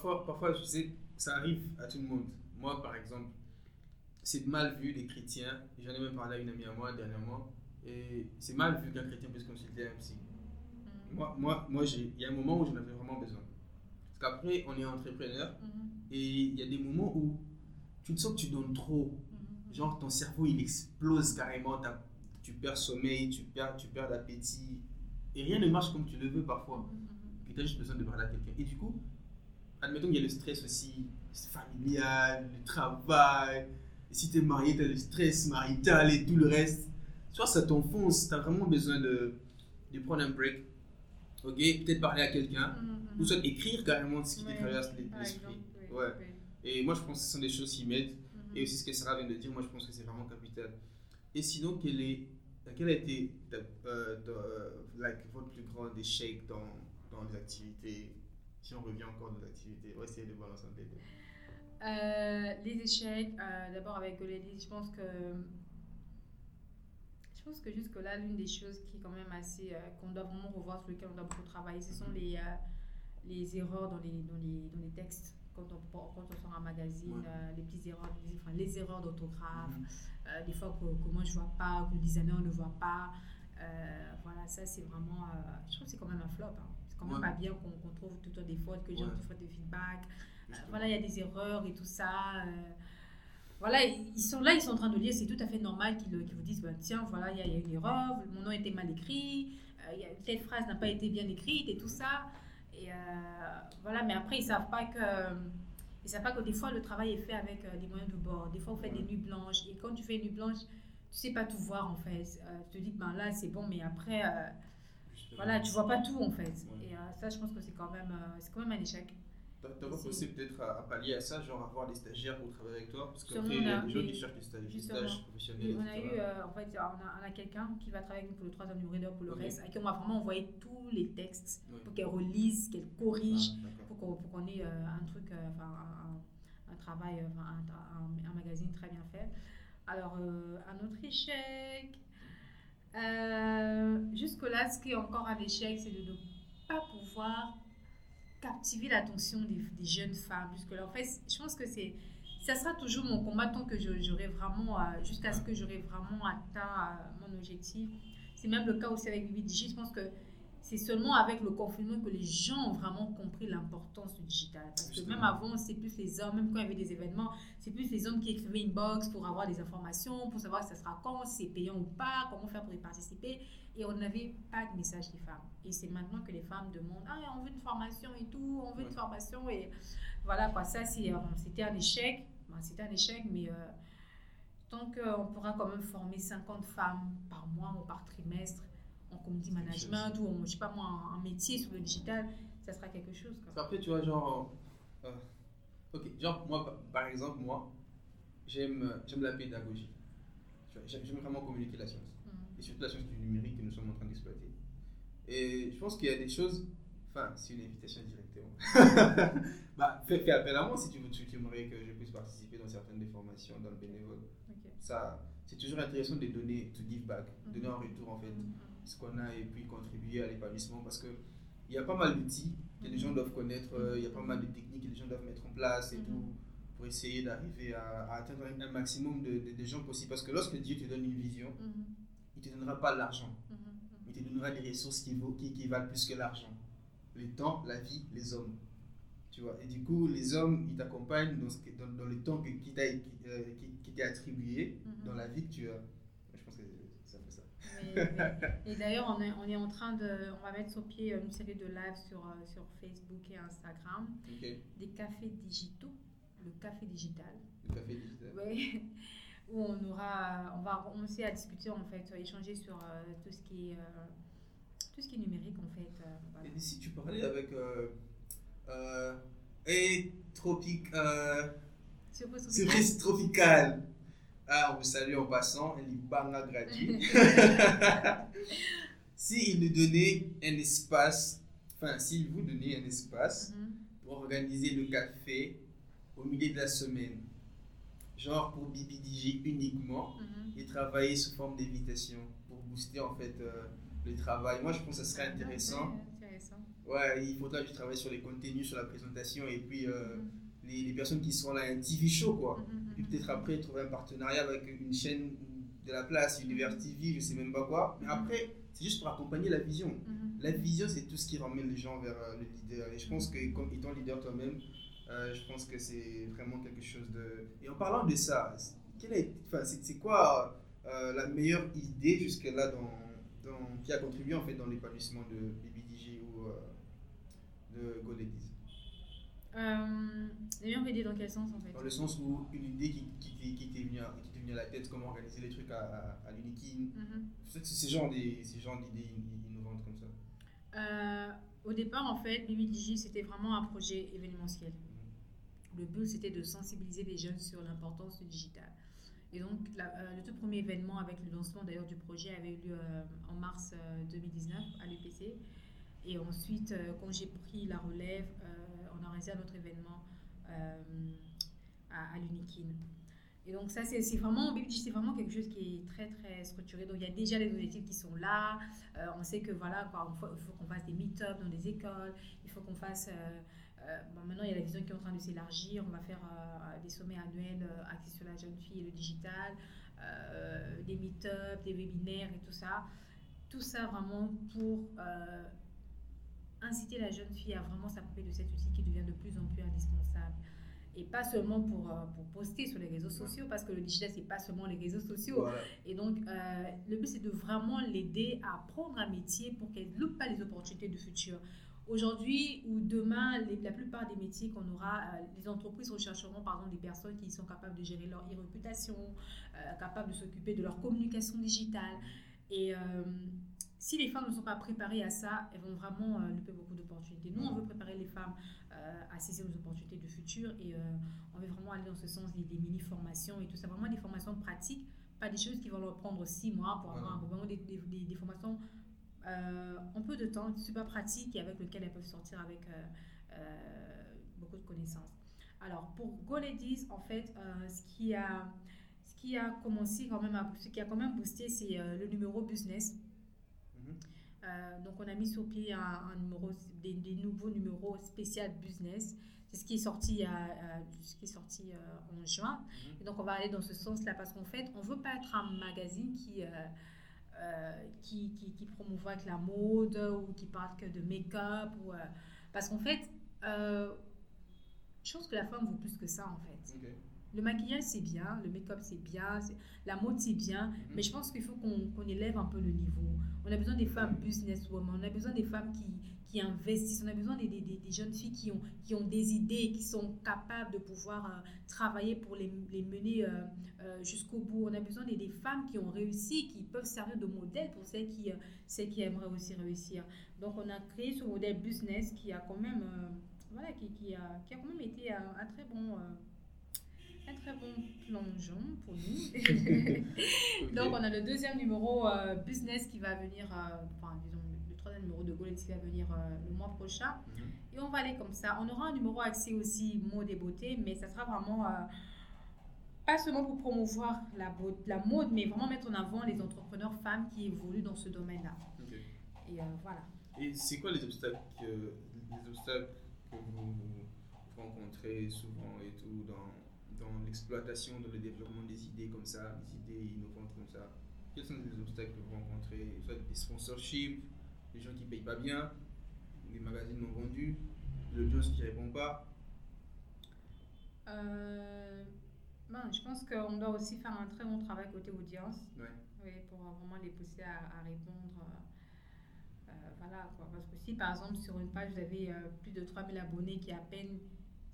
parfois, parfois, je sais, ça arrive à tout le monde. Moi, par exemple, c'est mal vu des chrétiens. J'en ai même parlé à une amie à moi dernièrement. Et c'est mal vu qu'un chrétien puisse consulter un psy. Mhm. Moi, moi, moi j'ai- il y a un moment où j'en avais vraiment besoin. Parce qu'après, on est entrepreneur Mhm. et il y a des moments où tu te sens que tu donnes trop. Mhm. Genre, ton cerveau, il explose carrément. Tu perds sommeil, tu perds, tu perds l'appétit. Et rien ne marche comme tu le veux parfois. Puis tu as juste besoin de parler à quelqu'un. Et du coup, admettons qu'il y a le stress aussi familial, le travail. Et si tu es marié, tu as le stress marital et tout le reste. Tu vois, ça t'enfonce. Tu as vraiment besoin de, de prendre un break. Ok, peut-être parler à quelqu'un. Mhm. Ou soit écrire carrément ce qui Ouais, te traverse l'esprit. oui, Ouais. oui. Et moi, je pense que ce sont des choses qui m'aident. Mhm. Et aussi ce que Sarah vient de dire, moi je pense que c'est vraiment capital. Et sinon, quel, est, quel a été ta- euh, ta- euh, like, votre plus grand échec dans, dans les activités? Si on revient encore dans les activités, on va essayer de balancer un peu. Euh, les échecs, euh, d'abord avec Golédis, je pense que je pense que jusque-là, l'une des choses qui est quand même assez, euh, qu'on doit vraiment revoir, sur lequel on doit beaucoup travailler, ce sont les, les erreurs dans les, dans les, dans les textes. Quand on, quand on sort un magazine, Ouais. les petites erreurs, les, enfin, les erreurs d'orthographe, euh, des fois que, que moi je vois pas, que le designer ne voit pas. Voilà, ça c'est vraiment. je trouve que c'est quand même un flop. hein. Quand même Ouais. pas bien qu'on trouve tout le temps des fautes, que les gens te fassent des feedbacks. Euh, voilà, il y a des erreurs et tout ça. euh, voilà, ils sont là, ils sont en train de lire, c'est tout à fait normal qu'ils vous disent bah, tiens, voilà, il y, a- il y a une erreur, mon nom était mal écrit, euh, telle phrase n'a pas été bien écrite et tout ça. Et euh, voilà, mais après, ils savent pas que. Ils savent pas que des fois, le travail est fait avec des moyens de bord. Des fois, on fait des Ouais. nuits blanches. Et quand tu fais une nuit blanche, tu sais pas tout voir en fait. Tu te dis ben, là, c'est bon, mais après. Voilà, tu vois pas tout en fait. Ouais. Et euh, ça, je pense que c'est quand, même, euh, c'est quand même un échec. T'as pas pensé peut-être à, à pallier à ça, genre avoir des stagiaires pour travailler avec toi? Parce qu'après, il y a des gens qui cherchent des stages, des stages professionnels. Et on a etc. eu, euh, en fait, on a, on a quelqu'un qui va travailler avec nous pour le troisième numéro leader pour le reste, à qui on va vraiment envoyer tous les textes Ouais. pour qu'elle relise, qu'elle corrige, Ah, pour qu'on pour qu'on ait euh, un truc, euh, enfin, un, un travail, un, un- un magazine très bien fait. Alors, euh, un autre échec. Euh, Jusque-là, ce qui est encore un échec, c'est de ne pas pouvoir captiver l'attention des, jeunes femmes. Jusque-là, en fait, je pense que c'est. Ça sera toujours mon combat tant que j'aurai vraiment, euh, jusqu'à ce que j'aurai vraiment atteint euh, mon objectif. C'est même le cas aussi avec Bibi. Je pense que c'est seulement avec le confinement que les gens ont vraiment compris l'importance du digital. Parce que même avant, c'est plus les hommes, même quand il y avait des événements, c'est plus les hommes qui écrivaient une box pour avoir des informations, pour savoir si ça sera quand, si c'est payant ou pas, comment faire pour y participer. Et on n'avait pas de message des femmes. Et c'est maintenant que les femmes demandent Ah, on veut une formation et tout, on veut une formation. Et voilà, quoi. Ça, euh, c'était un échec. Ben, c'était un échec, mais euh, tant qu'on pourra quand même former 50 femmes par mois ou par trimestre en community management ou en, je sais pas moi, un, métier sur le digital, ça sera quelque chose. quoi. Qu'après, tu vois, genre. euh, ok, genre, moi, par- exemple, moi, j'aime euh, la pédagogie. J'aime vraiment communiquer la science. Mhm. Et surtout la science du numérique que nous sommes en train d'exploiter. Et je pense qu'il y a des choses. Enfin, c'est une invitation directement. bah, fais, fais appel à moi si tu, veux, tu, aimerais que je puisse participer dans certaines des formations, dans le bénévole. Ça, c'est toujours intéressant de donner, to give back, Mhm. donner en retour en fait Mhm. Ce qu'on a et puis contribuer à l'épanouissement parce que il y a pas mal d'outils que les gens doivent connaître, euh, il y a pas mal de techniques que les gens doivent mettre en place et tout pour essayer d'arriver à, à atteindre un, maximum de, de- de gens possible. Parce que lorsque Dieu te donne une vision, Mhm. il te donnera pas l'argent, Mhm. il te donnera des ressources qui, vaut, qui, qui valent plus que l'argent. Le temps, la vie, les hommes. Tu vois, et du coup, les hommes, ils t'accompagnent dans, le temps que- qui euh, t'est attribué, dans la vie que tu as. Mais- mais- et d'ailleurs, on est, on est en train de. On va mettre sur pied une série de lives sur, euh, sur Facebook et Instagram. Ok, Des cafés digitaux. Le café digital. le café digital. Ouais. Où on aura. On va commencer à discuter, en fait, échanger sur euh, tout, ce qui est, euh, tout ce qui est numérique, en fait. euh, voilà. Et si tu parlais avec. Euh, euh, et tropique. Euh, Surprise tropicale. Ah, on vous salue en passant. Gratuit. S'il nous donnait un espace, enfin, s'il vous donnait un espace Mhm. pour organiser le café au milieu de la semaine, genre pour BBDG uniquement, Mhm. et travailler sous forme d'invitation pour booster en fait euh, le travail. Moi, je pense que ça serait intéressant. Intéressant. Ouais, il faudra que je travaille sur les contenus, sur la présentation et puis euh, Mhm. les, les personnes qui seront là, un TV show quoi. Mhm, mhm. peut-être après trouver un partenariat avec une chaîne de la place, Univers TV, je sais même pas quoi. Mais après, c'est juste pour accompagner la vision. Mhm. La vision, c'est tout ce qui ramène les gens vers euh, le leader. Et je pense que, comme étant leader toi-même, euh, je pense que c'est vraiment quelque chose de. Et en parlant de ça, c'est- quelle est, enfin, c'est, quoi euh, la meilleure idée jusque-là dans, dans- qui a contribué en fait dans l'épanouissement de BBDG ou euh, de Go Euh, meilleure idée dans quel sens en fait Dans le sens où une idée qui, qui, qui, t'est venue venue à la tête, comment organiser les trucs à, à, à l'Unikin. Mhm. C'est ce genre, d'idées innovantes comme ça. Euh, Au départ, en fait, BBDJ, c'était vraiment un projet événementiel. Le but, c'était de sensibiliser les jeunes sur l'importance du digital. Et donc, la- euh, le tout premier événement avec le lancement d'ailleurs du projet avait eu lieu euh, en mars euh, 2019 à l'UPC. Et ensuite, euh, quand j'ai pris la relève, euh, on a réalisé un autre événement euh, à, à l'Unikin. Et donc, ça, c'est vraiment, c'est vraiment quelque chose qui est très, très structuré. Donc, il y a déjà les objectifs qui sont là. On sait que voilà, quoi, il faut, qu'on fasse des meet-up dans des écoles, il faut qu'on fasse. bon, maintenant, il y a la vision qui est en train de s'élargir. On va faire des sommets annuels axés sur la jeune fille et le digital, des meet-up, des webinaires et tout ça. Tout ça vraiment pour inciter la jeune fille à vraiment s'approprier de cet outil qui devient de plus en plus indispensable. Et pas seulement pour, euh, pour poster sur les réseaux sociaux, parce que le digital, c'est pas seulement les réseaux sociaux. Et donc, euh, le but, c'est de vraiment l'aider à apprendre un métier pour qu'elle ne loupe pas les opportunités du futur. Aujourd'hui ou demain, les- la plupart des métiers qu'on aura, euh, les entreprises rechercheront par exemple des personnes qui sont capables de gérer leur e-réputation, euh, capables de s'occuper de leur communication digitale. Et euh, si les femmes ne sont pas préparées à ça, elles vont vraiment euh, louper beaucoup d'opportunités. Nous, on veut préparer les femmes euh, à saisir les opportunités du futur et euh, on veut vraiment aller dans ce sens des, des mini-formations et tout ça, vraiment des formations pratiques, pas des choses qui vont leur prendre six mois pour avoir vraiment des, des- des- formations en peu de temps, super pratiques et avec lesquelles elles peuvent sortir avec beaucoup de connaissances. Alors pour Go Ladies, en fait, ce qui a ce qui a commencé quand même à, ce qui a quand même boosté, c'est le numéro business. Euh, donc on a mis sur pied un, un numéro, des, des nouveaux numéros spécial business. C'est ce qui est sorti, à, à- ce qui est sorti euh, en juin. Mhm. Et donc on va aller dans ce sens-là parce qu'en fait, on veut pas être un magazine qui, euh, euh, qui, qui, qui promouvoit que la mode ou qui parle que de make-up. Ou, euh, parce qu'en fait, euh, je pense que la femme vaut plus que ça en fait. Le maquillage c'est bien, le make-up c'est bien, la mode c'est bien, Mhm. mais je pense qu'il faut qu'on qu'on élève un peu le niveau. On a besoin des femmes businesswomen, on a besoin des femmes qui, qui investissent, on a besoin des, des, des- jeunes filles qui ont, qui ont des idées, qui sont capables de pouvoir euh, travailler pour les, les mener euh, euh, jusqu'au bout. On a besoin des, des femmes qui ont réussi, qui peuvent servir de modèle pour celles qui, celles qui aimeraient aussi réussir. Donc on a créé ce modèle business qui a quand même, voilà, qui, qui a, qui a quand même été un, un très bon... un très bon plongeon pour nous. Donc, on a le deuxième numéro euh, business qui va venir, euh, enfin, disons, le troisième numéro de Golden qui va venir euh, le mois prochain. Mhm. Et on va aller comme ça. On aura un numéro axé aussi mode et beauté, mais ça sera vraiment pas seulement pour promouvoir la, mode, mais vraiment mettre en avant les entrepreneurs femmes qui évoluent dans ce domaine-là. Et voilà. Et c'est quoi les obstacles, que, les obstacles que vous rencontrez souvent et tout dans, dans l'exploitation, dans le développement des idées comme ça, des idées innovantes comme ça Quels sont les obstacles que vous rencontrez Soit des sponsorships, les gens qui payent pas bien, les magazines non vendus, l'audience qui répond pas? Euh, ben, je pense qu'on doit aussi faire un très bon travail côté audience. Ouais. Oui, pour vraiment les pousser à, à répondre. euh, euh, voilà, quoi. Parce que si par exemple sur une page vous avez euh, plus de 3000 abonnés qui à peine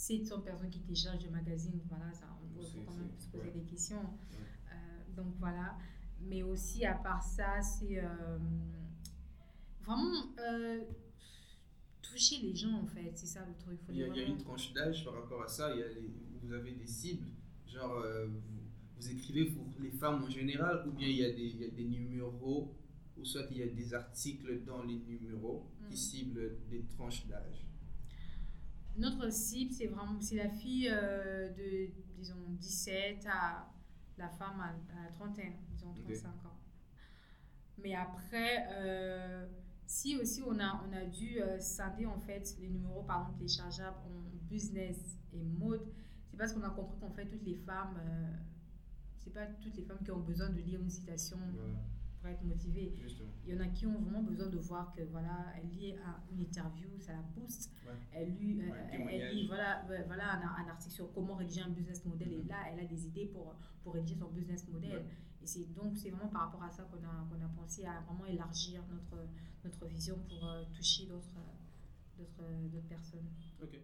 700 personnes qui téléchargent le magazine, voilà, ça, on peut quand même se poser ouais. des questions. Euh, donc voilà. Mais aussi à part ça, c'est euh, vraiment euh, toucher les gens en fait, c'est ça le truc. Faut Il y, a, les il y a vraiment- une tranche d'âge par rapport à ça. Il y a les- vous avez des cibles, genre vous, vous écrivez pour les femmes en général, ou bien il y a des, il y a des numéros, ou soit il y a des articles dans les numéros qui Mm. ciblent des tranches d'âge? Notre cible, c'est vraiment c'est la fille euh, de, disons, 17 à la femme à, la trentaine, disons Ok. 35 ans. Mais après, euh, Si aussi on a, on a dû euh, scinder en fait les numéros par exemple téléchargeables en business et mode, c'est parce qu'on a compris qu'en fait toutes les femmes, euh, c'est pas toutes les femmes qui ont besoin de lire une citation Voilà, pour être justement. Il y en a qui ont vraiment besoin de voir que voilà, elle lit un- une interview, ça la booste. Ouais. Elle lit, euh, Ouais, elle- témoignage. elle lit voilà, voilà un, un article sur comment rédiger un business model et Mhm. là, elle a des idées pour, pour rédiger son business model. Ouais. Et c'est donc c'est vraiment par rapport à ça qu'on a, qu'on a pensé à vraiment élargir notre, notre vision pour euh, toucher d'autres, d'autres, d'autres personnes. Ok.